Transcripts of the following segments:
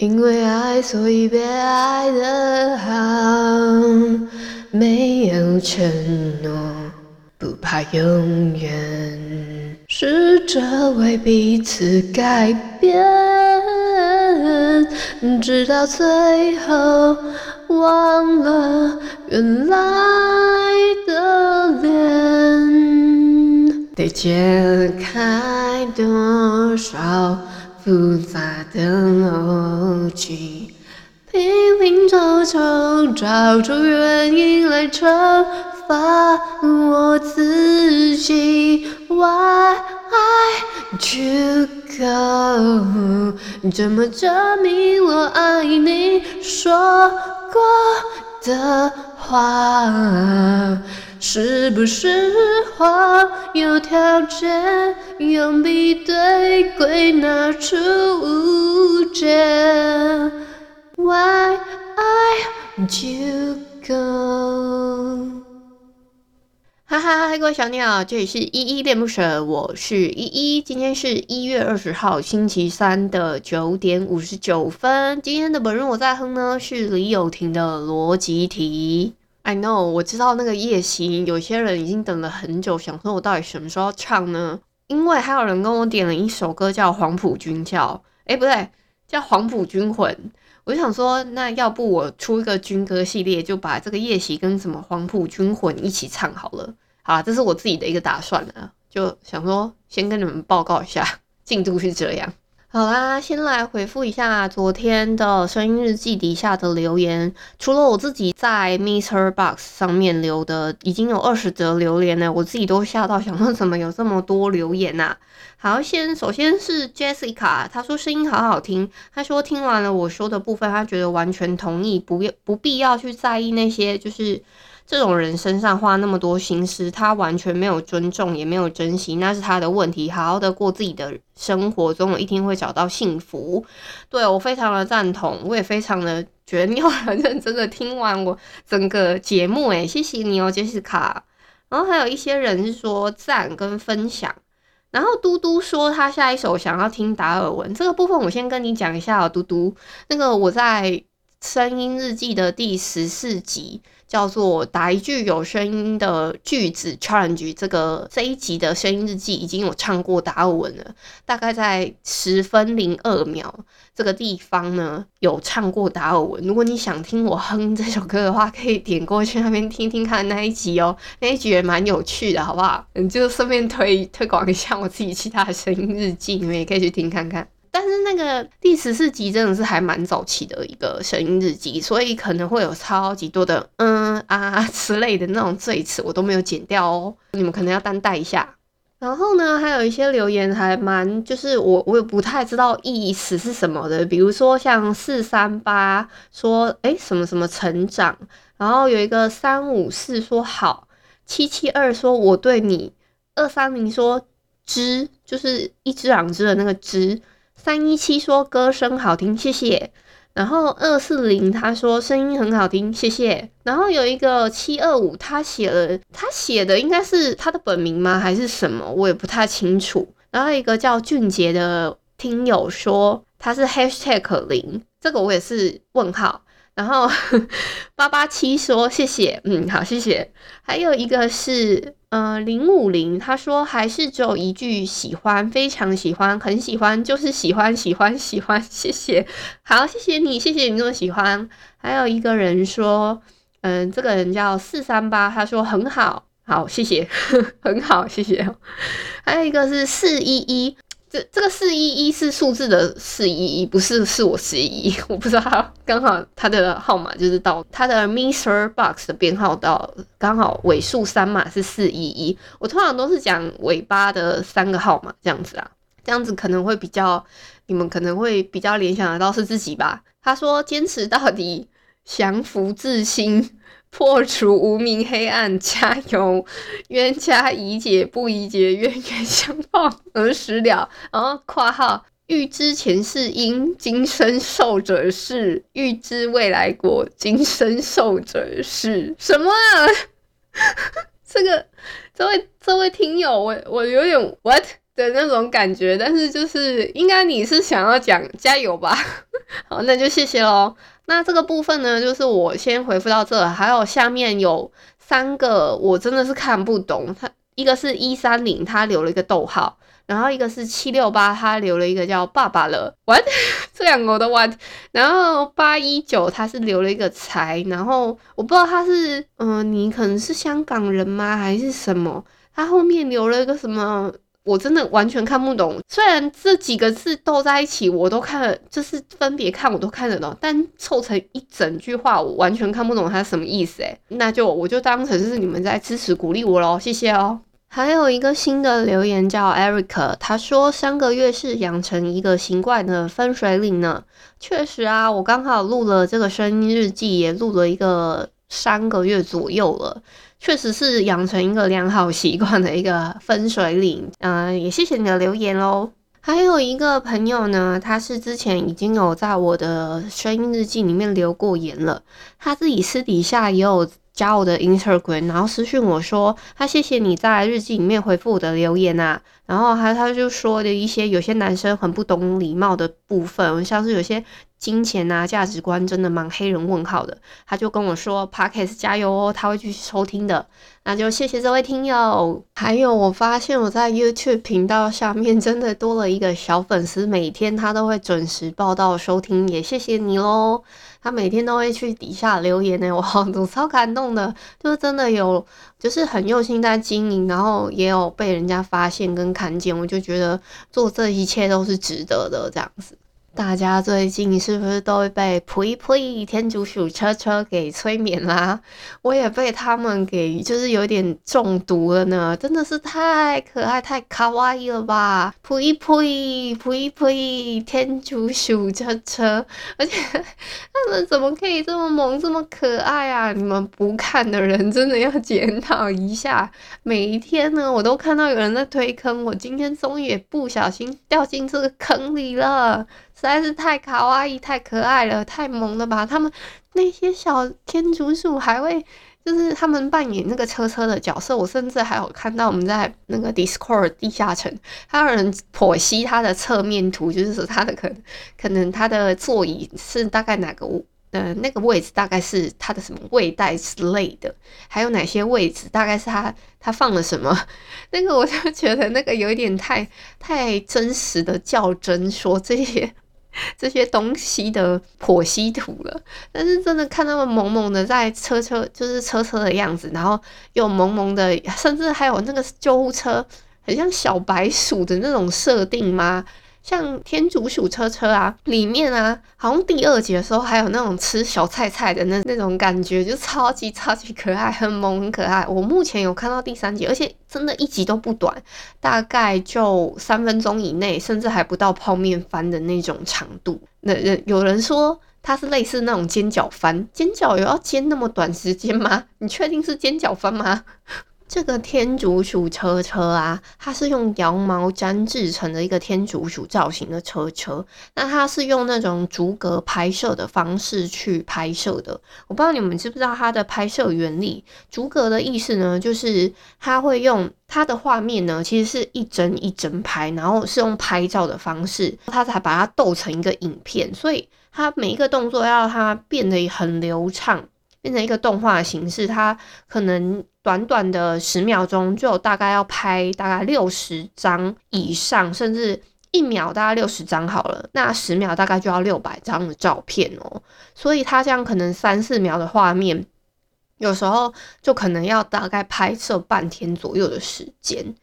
因为爱，所以被爱得好，没有承诺，不怕永远，试着为彼此改变，直到最后忘了原来的脸，得解开多少。复杂的逻辑，拼拼凑凑找出原因来惩罚我自己。Why to go？怎么证明我爱你说过的话？是不是谎？有条件，用比对归纳出误解。Why I you go？哈哈，嗨，各位小鸟，这里是依依恋不舍，我是依依。今天是一月二十号，星期三的九点五十九分。今天的本日我在哼呢，是李友廷的逻辑题。I know，我知道那个夜袭，有些人已经等了很久，想说我到底什么时候唱呢？因为还有人跟我点了一首歌叫《黄埔军教》，诶，不对，叫《黄埔军魂》。我就想说，那要不我出一个军歌系列，就把这个夜袭跟什么《黄埔军魂》一起唱好了。好，这是我自己的一个打算了，就想说先跟你们报告一下进度是这样。好啦，先来回复一下昨天的声音日记底下的留言。除了我自己在 Mister Box 上面留的，已经有二十则留言了，我自己都吓到，想说怎么有这么多留言呐、啊？好，先首先是 Jessica，她说声音好好听，她说听完了我说的部分，她觉得完全同意，不要不必要去在意那些就是。这种人身上花那么多心思，他完全没有尊重，也没有珍惜，那是他的问题。好好的过自己的生活，总有一天会找到幸福。对，我非常的赞同，我也非常的觉得你有很认真的听完我整个节目，诶，谢谢你哦，杰西卡。然后还有一些人是说赞跟分享，然后嘟嘟说他下一首想要听达尔文，这个部分我先跟你讲一下哦，嘟嘟，那个我在声音日记的第十四集。叫做打一句有声音的句子 challenge，这个这一集的声音日记已经有唱过达尔文了，大概在十分零二秒这个地方呢有唱过达尔文。如果你想听我哼这首歌的话，可以点过去那边听听看那一集哦，那一集也蛮有趣的，好不好？嗯，就顺便推推广一下我自己其他的声音日记，你们也可以去听看看。但是那个第十四集真的是还蛮早期的一个声音日记，所以可能会有超级多的嗯啊之类的那种赘词，我都没有剪掉哦，你们可能要担待一下。然后呢，还有一些留言还蛮，就是我我也不太知道意思是什么的，比如说像四三八说诶什么什么成长，然后有一个三五四说好，七七二说我对你，二三零说知就是一只两只的那个知。三一七说歌声好听，谢谢。然后二四零他说声音很好听，谢谢。然后有一个七二五，他写了，他写的应该是他的本名吗？还是什么？我也不太清楚。然后一个叫俊杰的听友说他是 hashtag 零，这个我也是问号。然后 八八七说谢谢，嗯，好，谢谢。还有一个是呃零五零，他说还是只有一句喜欢，非常喜欢，很喜欢，就是喜欢喜欢喜欢，谢谢，好，谢谢你，谢谢你这么喜欢。还有一个人说，嗯、这个人叫四三八，他说很好，好，谢谢，很好，谢谢。还有一个是四一一。这这个四一一是数字的四一一，不是是我十一，我不知道他刚好他的号码就是到他的 Mister Box 的编号到刚好尾数三码是四一一，我通常都是讲尾巴的三个号码这样子啊。这样子可能会比较，你们可能会比较联想得到是自己吧。他说：“坚持到底，降服自心，破除无名黑暗，加油！冤家宜解不宜结，冤冤相报何时了？”然后括号。欲知前世因，今生受者是；欲知未来果，今生受者是。什么啊？这个，这位这位听友，我我有点 what 的那种感觉，但是就是应该你是想要讲加油吧？好，那就谢谢喽。那这个部分呢，就是我先回复到这，还有下面有三个我真的是看不懂，他一个是一三零，他留了一个逗号。然后一个是七六八，他留了一个叫爸爸了，what？这两个我都 what？然后八一九他是留了一个财，然后我不知道他是，嗯、你可能是香港人吗？还是什么？他后面留了一个什么？我真的完全看不懂。虽然这几个字都在一起，我都看了，就是分别看我都看得懂，但凑成一整句话，我完全看不懂它什么意思。诶，那就我就当成是你们在支持鼓励我喽，谢谢哦。还有一个新的留言叫 Eric，他说三个月是养成一个习惯的分水岭呢。确实啊，我刚好录了这个声音日记，也录了一个三个月左右了，确实是养成一个良好习惯的一个分水岭。嗯、也谢谢你的留言喽。还有一个朋友呢，他是之前已经有在我的声音日记里面留过言了，他自己私底下也有。加我的 Instagram，然后私讯我说，他谢谢你在日记里面回复我的留言啊，然后他他就说的一些有些男生很不懂礼貌的部分，像是有些金钱啊价值观真的蛮黑人问号的，他就跟我说 Podcast 加油哦，他会继续收听的，那就谢谢这位听友。还有我发现我在 YouTube 频道下面真的多了一个小粉丝，每天他都会准时报到收听，也谢谢你喽。他每天都会去底下留言呢，我好我超感动的，就是真的有，就是很用心在经营，然后也有被人家发现跟看见，我就觉得做这一切都是值得的，这样子。大家最近是不是都会被呸呸天竺鼠车车给催眠啦？我也被他们给就是有点中毒了呢，真的是太可爱太卡哇伊了吧！呸呸呸呸天竺鼠车车，而且他们怎么可以这么萌这么可爱啊？你们不看的人真的要检讨一下。每一天呢，我都看到有人在推坑，我今天终于也不小心掉进这个坑里了。实在是太卡哇伊、太可爱了，太萌了吧！他们那些小天竺鼠还会，就是他们扮演那个车车的角色。我甚至还有看到我们在那个 Discord 地下城，还有人剖析它的侧面图，就是说它的可可能它的座椅是大概哪个呃那个位置，大概是它的什么位带之类的，还有哪些位置大概是它它放了什么？那个我就觉得那个有点太太真实的较真，说这些。这些东西的剖析图了，但是真的看他们萌萌的在车车，就是车车的样子，然后又萌萌的，甚至还有那个救护车，很像小白鼠的那种设定吗？像天竺鼠车车啊，里面啊，好像第二集的时候还有那种吃小菜菜的那那种感觉，就超级超级可爱，很萌很可爱。我目前有看到第三集，而且真的一集都不短，大概就三分钟以内，甚至还不到泡面番的那种长度。那人有人说它是类似那种煎饺番，煎饺有要煎那么短时间吗？你确定是煎饺番吗？这个天竺鼠车车啊，它是用羊毛毡制成的一个天竺鼠造型的车车。那它是用那种逐格拍摄的方式去拍摄的。我不知道你们知不知道它的拍摄原理。逐格的意思呢，就是它会用它的画面呢，其实是一帧一帧拍，然后是用拍照的方式，它才把它逗成一个影片。所以它每一个动作要它变得很流畅。变成一个动画形式，它可能短短的十秒钟就大概要拍大概六十张以上，甚至一秒大概六十张好了，那十秒大概就要六百张的照片哦。所以他这样可能三四秒的画面，有时候就可能要大概拍摄半天左右的时间，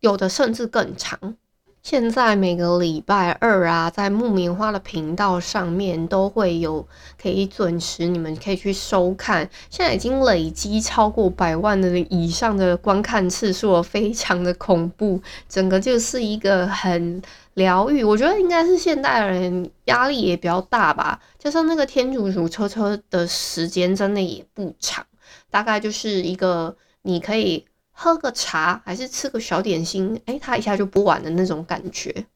有的甚至更长。现在每个礼拜二啊，在木棉花的频道上面都会有可以准时，你们可以去收看。现在已经累积超过百万的以上的观看次数了，非常的恐怖。整个就是一个很疗愈，我觉得应该是现代人压力也比较大吧。加上那个天竺鼠车车的时间真的也不长，大概就是一个你可以。喝个茶，还是吃个小点心，哎，它一下就播完的那种感觉。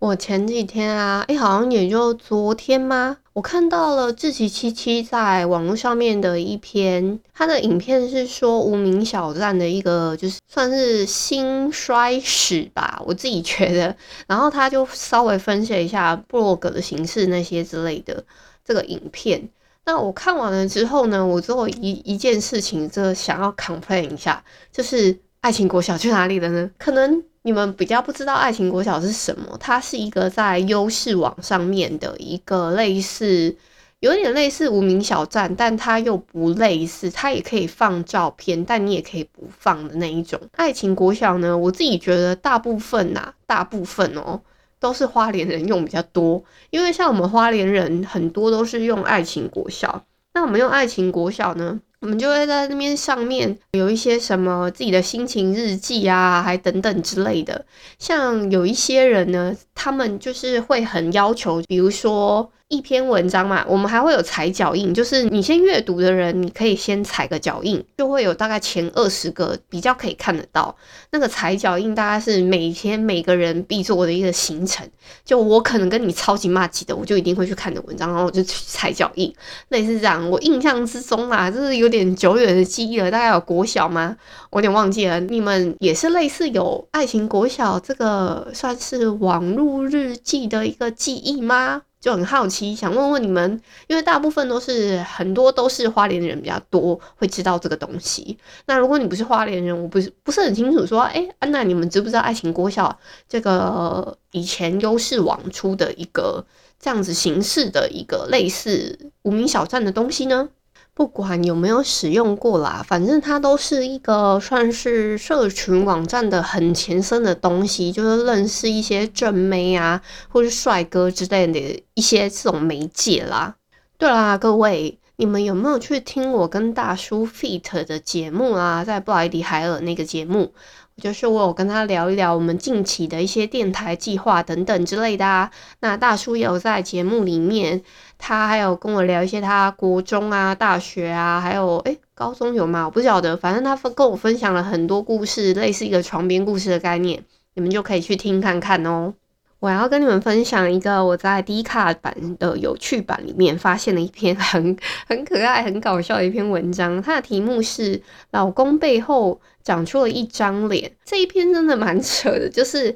我前几天啊，哎，好像也就昨天吗？我看到了志崎七七在网络上面的一篇，他的影片是说无名小站的一个，就是算是兴衰史吧，我自己觉得。然后他就稍微分析一下部落格的形式那些之类的这个影片。那我看完了之后呢，我最后一一件事情，就想要 complain 一下，就是爱情国小去哪里了呢？可能你们比较不知道爱情国小是什么，它是一个在优视网上面的一个类似，有点类似无名小站，但它又不类似，它也可以放照片，但你也可以不放的那一种。爱情国小呢，我自己觉得大部分呐、啊，大部分哦。都是花莲人用比较多，因为像我们花莲人很多都是用爱情国小。那我们用爱情国小呢，我们就会在那边上面有一些什么自己的心情日记啊，还等等之类的。像有一些人呢，他们就是会很要求，比如说。一篇文章嘛，我们还会有踩脚印，就是你先阅读的人，你可以先踩个脚印，就会有大概前二十个比较可以看得到。那个踩脚印大概是每天每个人必做的一个行程。就我可能跟你超级麻吉的，我就一定会去看的文章，然后我就去踩脚印，类似这样。我印象之中啊，这是有点久远的记忆了，大概有国小吗？我有点忘记了。你们也是类似有爱情国小这个算是网络日记的一个记忆吗？就很好奇，想问问你们，因为大部分都是很多都是花莲人比较多，会知道这个东西。那如果你不是花莲人，我不是不是很清楚，说，哎，安娜，你们知不知道爱情国小这个以前优视网出的一个这样子形式的一个类似无名小站的东西呢？不管有没有使用过啦，反正它都是一个算是社群网站的很前身的东西，就是认识一些正妹啊，或是帅哥之类的一些这种媒介啦。对啦，各位，你们有没有去听我跟大叔 feat 的节目啊？在布莱迪海尔那个节目。就是我有跟他聊一聊我们近期的一些电台计划等等之类的啊。那大叔也有在节目里面，他还有跟我聊一些他国中啊、大学啊，还有诶、高中有吗？我不晓得。反正他跟我分享了很多故事，类似一个床边故事的概念，你们就可以去听看看哦。我要跟你们分享一个我在 D 卡版的有趣版里面发现的一篇很 很可爱、很搞笑的一篇文章，它的题目是“老公背后”。长出了一张脸，这一篇真的蛮扯的。就是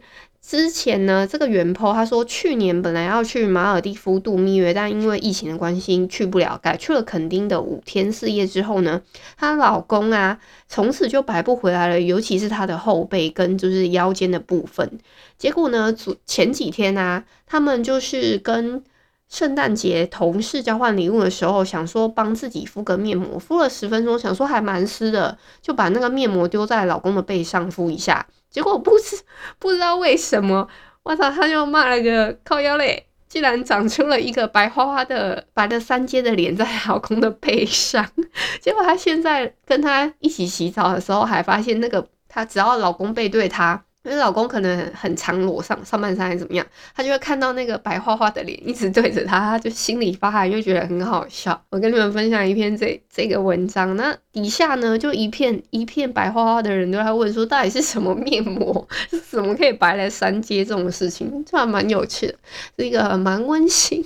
之前呢，这个原 po 他说，去年本来要去马尔地夫度蜜月，但因为疫情的关系去不了，改去了垦丁的五天四夜之后呢，她老公啊，从此就白不回来了，尤其是她的后背跟就是腰间的部分。结果呢，前几天啊，他们就是跟。圣诞节同事交换礼物的时候，想说帮自己敷个面膜，敷了十分钟，想说还蛮湿的，就把那个面膜丢在老公的背上敷一下。结果不知不知道为什么，我操，他就骂了个靠腰嘞，竟然长出了一个白花花的白的三阶的脸在老公的背上。结果他现在跟他一起洗澡的时候，还发现那个他只要老公背对他。因为老公可能很常裸上上半身还是怎么样，他就会看到那个白花花的脸一直对着他，他就心里发寒，又觉得很好笑。我跟你们分享一篇这这个文章，那底下呢就一片一片白花花的人都在问说，到底是什么面膜，是怎么可以白来三阶这种事情，这还蛮有趣的，是一个蛮温馨、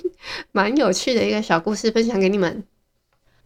蛮有趣的一个小故事，分享给你们。